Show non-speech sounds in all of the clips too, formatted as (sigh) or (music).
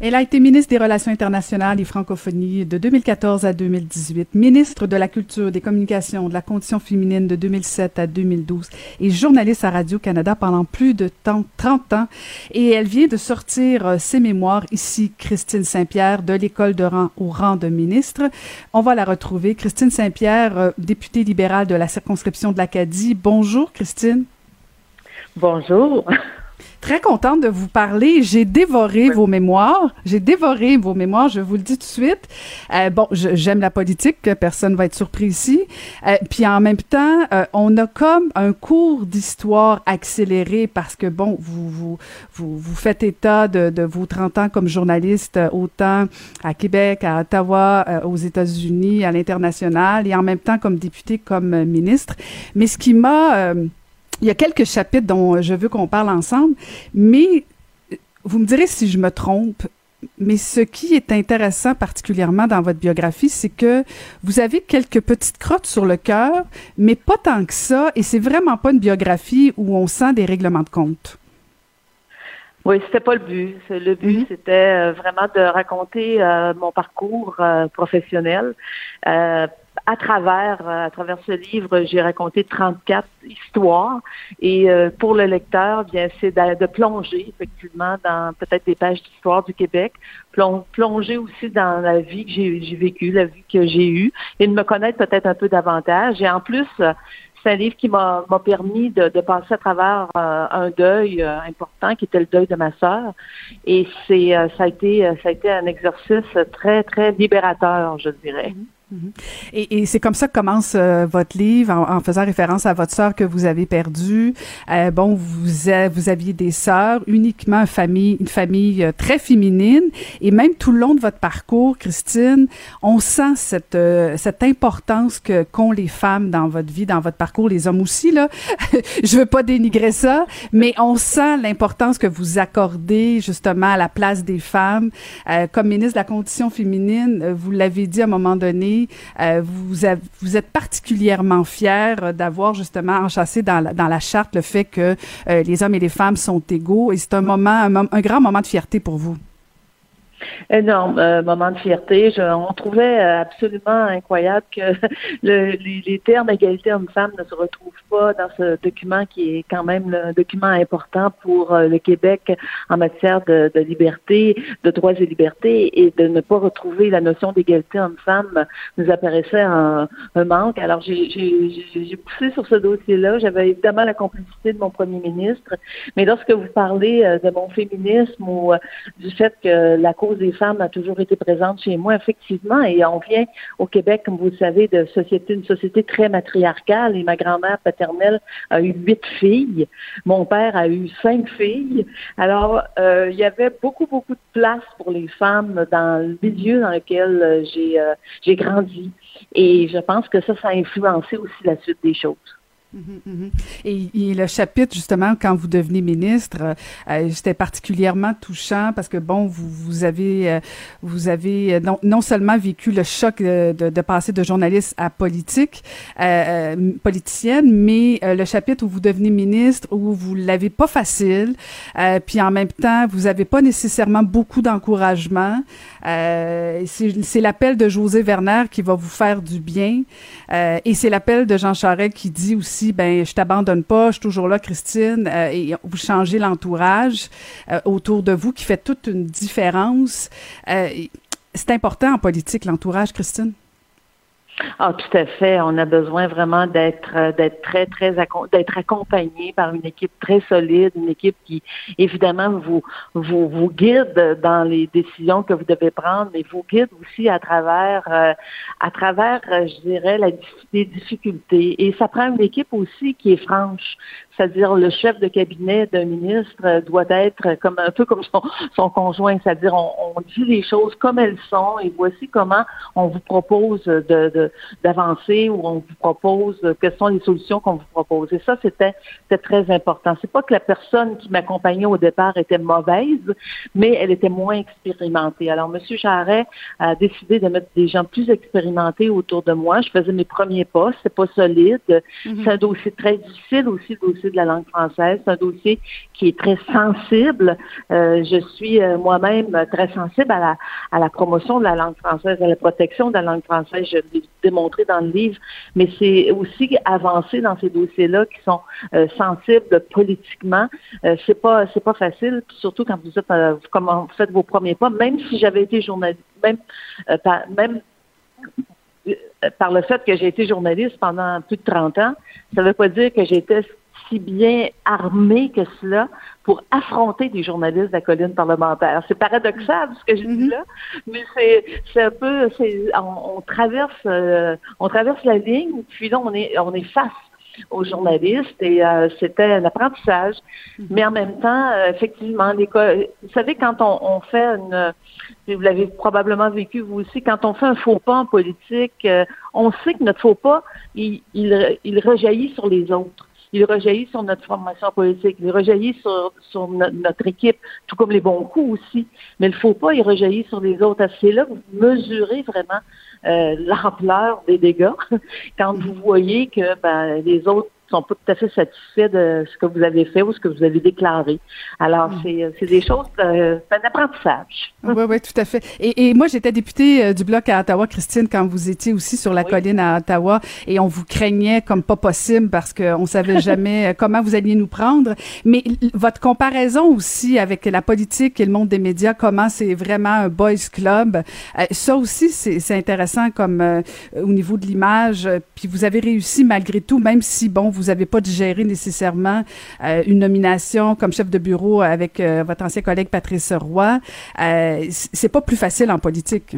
Elle a été ministre des Relations internationales et francophonie de 2014 à 2018, ministre de la Culture, des Communications, de la Condition féminine de 2007 à 2012 et journaliste à Radio-Canada pendant plus de 30 ans. Et elle vient de sortir euh, ses mémoires ici, Christine Saint-Pierre, de l'école de rang au rang de ministre. On va la retrouver. Christine Saint-Pierre, euh, députée libérale de la circonscription de l'Acadie. Bonjour, Christine. Bonjour. Très contente de vous parler. J'ai dévoré vos mémoires. J'ai dévoré vos mémoires, je vous le dis tout de suite. Euh, bon, j'aime la politique, personne va être surpris ici. Euh, puis en même temps, euh, on a comme un cours d'histoire accéléré parce que, bon, vous, vous, vous, vous faites état de, de, vos 30 ans comme journaliste, autant à Québec, à Ottawa, aux États-Unis, à l'international, et en même temps comme député, comme ministre. Mais ce qui m'a il y a quelques chapitres dont je veux qu'on parle ensemble, mais vous me direz si je me trompe, mais ce qui est intéressant particulièrement dans votre biographie, c'est que vous avez quelques petites crottes sur le cœur, mais pas tant que ça, et c'est vraiment pas une biographie où on sent des règlements de compte. Oui, c'était pas le but. Le but, mm-hmm. c'était euh, vraiment de raconter euh, mon parcours euh, professionnel à travers euh, à travers ce livre, j'ai raconté 34 histoires et euh, pour le lecteur, bien c'est de, plonger effectivement dans peut-être des pages d'histoire du Québec, plonger aussi dans la vie que j'ai vécue, la vie que j'ai eue et de me connaître peut-être un peu davantage. Et en plus, c'est un livre qui m'a permis de, passer à travers euh, un deuil important qui était le deuil de ma sœur et c'est ça a été ça a été un exercice très très libérateur, je dirais. Mm-hmm. Mhm. Et, et c'est comme ça que commence euh, votre livre en, faisant référence à votre sœur que vous avez perdue. Euh, bon, vous vous aviez des sœurs, uniquement famille, une famille euh, très féminine, et même tout le long de votre parcours, Christine, on sent cette euh, cette importance que qu'ont les femmes dans votre vie, dans votre parcours, les hommes aussi là. (laughs) Je veux pas dénigrer ça, mais on sent l'importance que vous accordez justement à la place des femmes. comme ministre de la condition féminine, vous l'avez dit à un moment donné euh, vous, vous êtes particulièrement fier d'avoir justement enchâssé dans la, dans la charte le fait que euh, les hommes et les femmes sont égaux et c'est un moment, un grand moment de fierté pour vous. Énorme euh, moment de fierté. On trouvait euh, absolument incroyable que (laughs) le, les, termes égalité homme-femme ne se retrouvent pas dans ce document qui est quand même un document important pour euh, le Québec en matière de, de, liberté, de droits et libertés, et de ne pas retrouver la notion d'égalité homme-femme nous apparaissait un, un manque. Alors j'ai poussé sur ce dossier-là. J'avais évidemment la complicité de mon premier ministre, mais lorsque vous parlez de mon féminisme ou du fait que la Cour des femmes a toujours été présente chez moi, effectivement, et on vient au Québec, comme vous le savez, de société, une société très matriarcale, et ma grand-mère paternelle a eu huit filles, mon père a eu cinq filles, alors euh, il y avait beaucoup, beaucoup de place pour les femmes dans le milieu dans lequel euh, euh, j'ai grandi, et je pense que ça, ça a influencé aussi la suite des choses. Mhm, mhm. Et, le chapitre justement quand vous devenez ministre, euh, euh, c'était particulièrement touchant parce que bon, vous, vous avez euh, vous avez non, seulement vécu le choc de, de, passer de journaliste à politique politicienne, mais le chapitre où vous devenez ministre où vous l'avez pas facile, puis en même temps vous avez pas nécessairement beaucoup d'encouragement. c'est l'appel de José Werner qui va vous faire du bien, et c'est l'appel de Jean Charest qui dit aussi ben je t'abandonne pas, je suis toujours là, Christine, euh, et vous changez l'entourage euh, autour de vous qui fait toute une différence. Euh, c'est important en politique, l'entourage, Christine. Ah, tout à fait. On a besoin vraiment d'être euh, d'être très très d'être accompagné par une équipe très solide, une équipe qui évidemment vous vous guide dans les décisions que vous devez prendre, mais vous guide aussi à travers euh, à travers, euh, je dirais, la, les difficultés. Et ça prend une équipe aussi qui est franche c'est-à-dire le chef de cabinet d'un ministre doit être comme un peu comme son, son conjoint, c'est-à-dire on, on, dit les choses comme elles sont et voici comment on vous propose de, d'avancer ou on vous propose quelles sont les solutions qu'on vous propose. Et ça, c'était, c'était très important. C'est pas que la personne qui m'accompagnait au départ était mauvaise, mais elle était moins expérimentée. Alors, M. Jarret a décidé de mettre des gens plus expérimentés autour de moi. Je faisais mes premiers pas, c'est pas solide. Mm-hmm. C'est un dossier très difficile aussi, le dossier de la langue française. C'est un dossier qui est très sensible. Euh, je suis euh, moi-même très sensible à la, promotion de la langue française, à la protection de la langue française. Je l'ai démontré dans le livre, mais c'est aussi avancer dans ces dossiers-là qui sont euh, sensibles politiquement. C'est pas c'est pas facile, surtout quand vous êtes faites vos premiers pas. Même si j'avais été journaliste, même même par le fait que j'ai été journaliste pendant plus de 30 ans, ça ne veut pas dire que j'étais si bien armé que cela pour affronter des journalistes de la colline parlementaire. C'est paradoxal ce que je dis mhm. là, mais c'est un peu c'est on, traverse euh, on traverse la ligne puis là on est on est face aux journalistes et euh, c'était un apprentissage. Mhm. Mais en même temps, euh, effectivement, l'école, vous savez, quand on, on fait une, vous l'avez probablement vécu vous aussi, quand on fait un faux pas en politique, on sait que notre faux pas, il, il, il rejaillit sur les autres il rejaillit sur notre formation politique, il rejaillit sur, sur notre équipe, tout comme les bons coups aussi. Mais il ne faut pas, il rejaillit sur les autres. C'est là que vous mesurez vraiment euh, l'ampleur des dégâts (laughs) quand vous voyez que ben, les autres sont pas tout à fait satisfaits de ce que vous avez fait ou ce que vous avez déclaré. Alors, hmm. c'est, c'est des choses, euh, c'est un apprentissage. (laughs) Oui, oui, tout à fait. Et, et moi, j'étais députée euh, du Bloc à Ottawa, Christine, quand vous étiez aussi sur la colline à Ottawa, et on vous craignait comme pas possible parce qu'on savait (laughs) jamais euh, comment vous alliez nous prendre. Mais votre comparaison aussi avec la politique et le monde des médias, comment c'est vraiment un boys club, ça aussi, c'est, c'est intéressant comme au niveau de l'image. Puis vous avez réussi malgré tout, même si, bon, vous n'avez pas digéré nécessairement euh, une nomination comme chef de bureau avec euh, votre ancien collègue Patrice Roy. Euh, c'est pas plus facile en politique.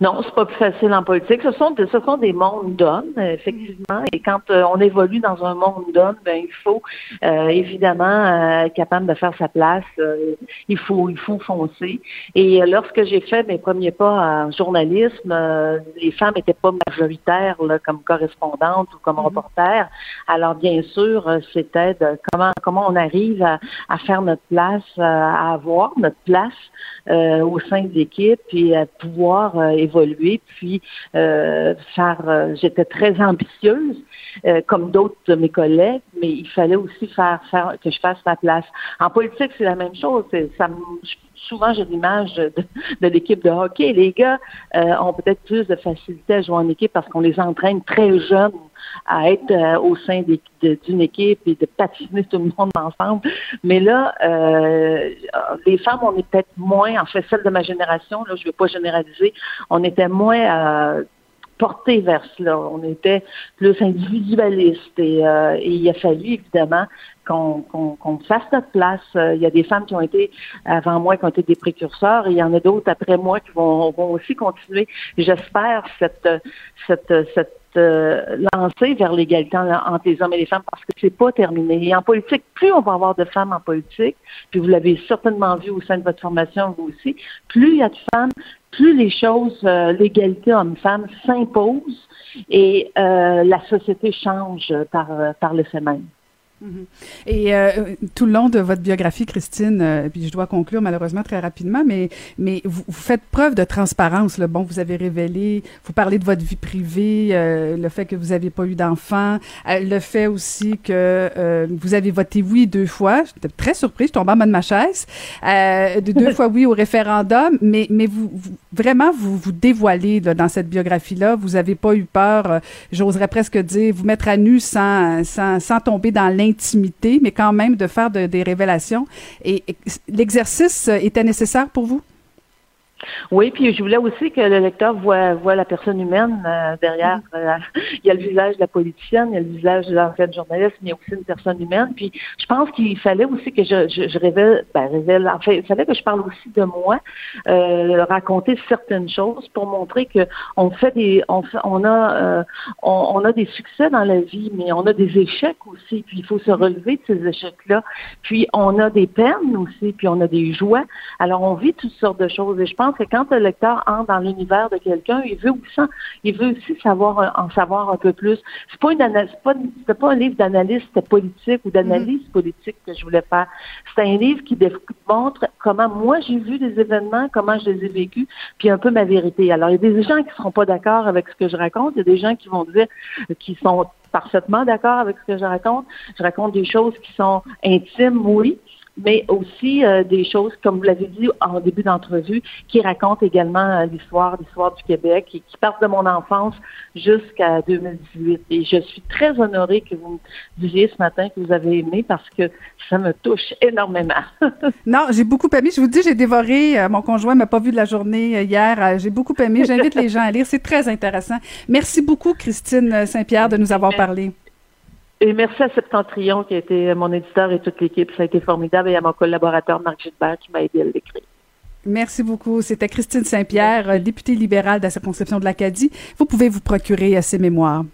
Non, c'est pas plus facile en politique. Ce sont, ce sont des mondes d'hommes, effectivement. Et quand euh, on évolue dans un monde d'hommes, ben, il faut euh, évidemment euh, être capable de faire sa place. il faut, il faut foncer. Et lorsque j'ai fait mes premiers pas en journalisme, les femmes n'étaient pas majoritaires là, comme correspondantes ou comme mm-hmm. reporters. Alors bien sûr, c'était de comment comment on arrive à, à faire notre place, à avoir notre place au sein de l'équipe et à pouvoir évoluer, puis euh, faire. Euh, j'étais très ambitieuse, euh, comme d'autres de mes collègues, mais il fallait aussi faire, faire que je fasse ma place. En politique, c'est la même chose. Ça, souvent j'ai l'image de, l'équipe de hockey. Les gars ont peut-être plus de facilité à jouer en équipe parce qu'on les entraîne très jeunes à être euh, au sein d'une équipe et de patiner tout le monde ensemble. Mais là, euh, les femmes, on est peut-être moins, en fait, celle de ma génération, là, je ne vais pas généraliser, on était moins euh, porté vers cela. On était plus individualiste euh, et il a fallu évidemment qu'on fasse notre place. Il y a des femmes qui ont été avant moi, qui ont été des précurseurs, et il y en a d'autres après moi qui vont, aussi continuer. J'espère cette, cette, cette euh, lancer vers l'égalité entre les hommes et les femmes parce que c'est pas terminé. Et en politique, plus on va avoir de femmes en politique, puis vous l'avez certainement vu au sein de votre formation, vous aussi, plus il y a de femmes, plus les choses, euh, l'égalité homme-femme s'impose et euh, la société change par, par le fait même. Mhm. Et euh, tout le long de votre biographie, Christine, euh, puis je dois conclure malheureusement très rapidement, mais mais vous, faites preuve de transparence. Là. Bon, vous avez révélé, vous parlez de votre vie privée, euh, le fait que vous n'avez pas eu d'enfant, le fait aussi que vous avez voté oui deux fois. J'étais très surprise, je tombais en bas de ma chaise. de deux (laughs) fois oui au référendum, mais mais vous, vraiment vous vous dévoilez dans cette biographie-là. Vous n'avez pas eu peur, j'oserais presque dire, vous mettre à nu sans sans, sans tomber dans l'in intimité, mais quand même de faire des révélations. et l'exercice était nécessaire pour vous? Oui, puis je voulais aussi que le lecteur voit, voit la personne humaine euh, derrière. Mm-hmm. Euh, (laughs) il y a le visage de la politicienne, il y a le visage de l'ancienne journaliste, mais il y a aussi une personne humaine. Puis je pense qu'il fallait aussi que je, je, révèle, ben révèle, en fait, il fallait que je parle aussi de moi, euh, raconter certaines choses pour montrer que on fait des, on, on a, on, on, a des succès dans la vie, mais on a des échecs aussi. Puis il faut se relever de ces échecs-là. Puis on a des peines aussi, puis on a des joies. Alors on vit toutes sortes de choses. Et je pense que quand le lecteur entre dans l'univers de quelqu'un, il veut aussi, il veut aussi savoir en savoir un peu plus. C'est pas une pas, pas un livre d'analyse politique ou d'analyse mm-hmm. politique que je voulais faire. C'est un livre qui montre comment moi j'ai vu des événements, comment je les ai vécus, puis un peu ma vérité. Alors il y a des gens qui seront pas d'accord avec ce que je raconte, il y a des gens qui vont dire qui sont parfaitement d'accord avec ce que je raconte. Je raconte des choses qui sont intimes, oui, mais aussi euh, des choses, comme vous l'avez dit en début d'entrevue, qui racontent également l'histoire, l'histoire du Québec, et qui partent de mon enfance jusqu'à 2018. Et je suis très honorée que vous me disiez ce matin que vous avez aimé parce que ça me touche énormément. (laughs) non, j'ai beaucoup aimé. Je vous dis, j'ai dévoré. mon conjoint m'a pas vu de la journée hier. j'ai beaucoup aimé. J'invite les gens à lire. C'est très intéressant. Merci beaucoup, Christine Saint-Pierre, de nous avoir parlé. Et merci à Septentrion qui a été mon éditeur et toute l'équipe. Ça a été formidable et à mon collaborateur Marc Gilbert qui m'a aidé à l'écrire. Merci beaucoup. C'était Christine Saint-Pierre, députée libérale de la circonscription de l'Acadie. Vous pouvez vous procurer ses mémoires.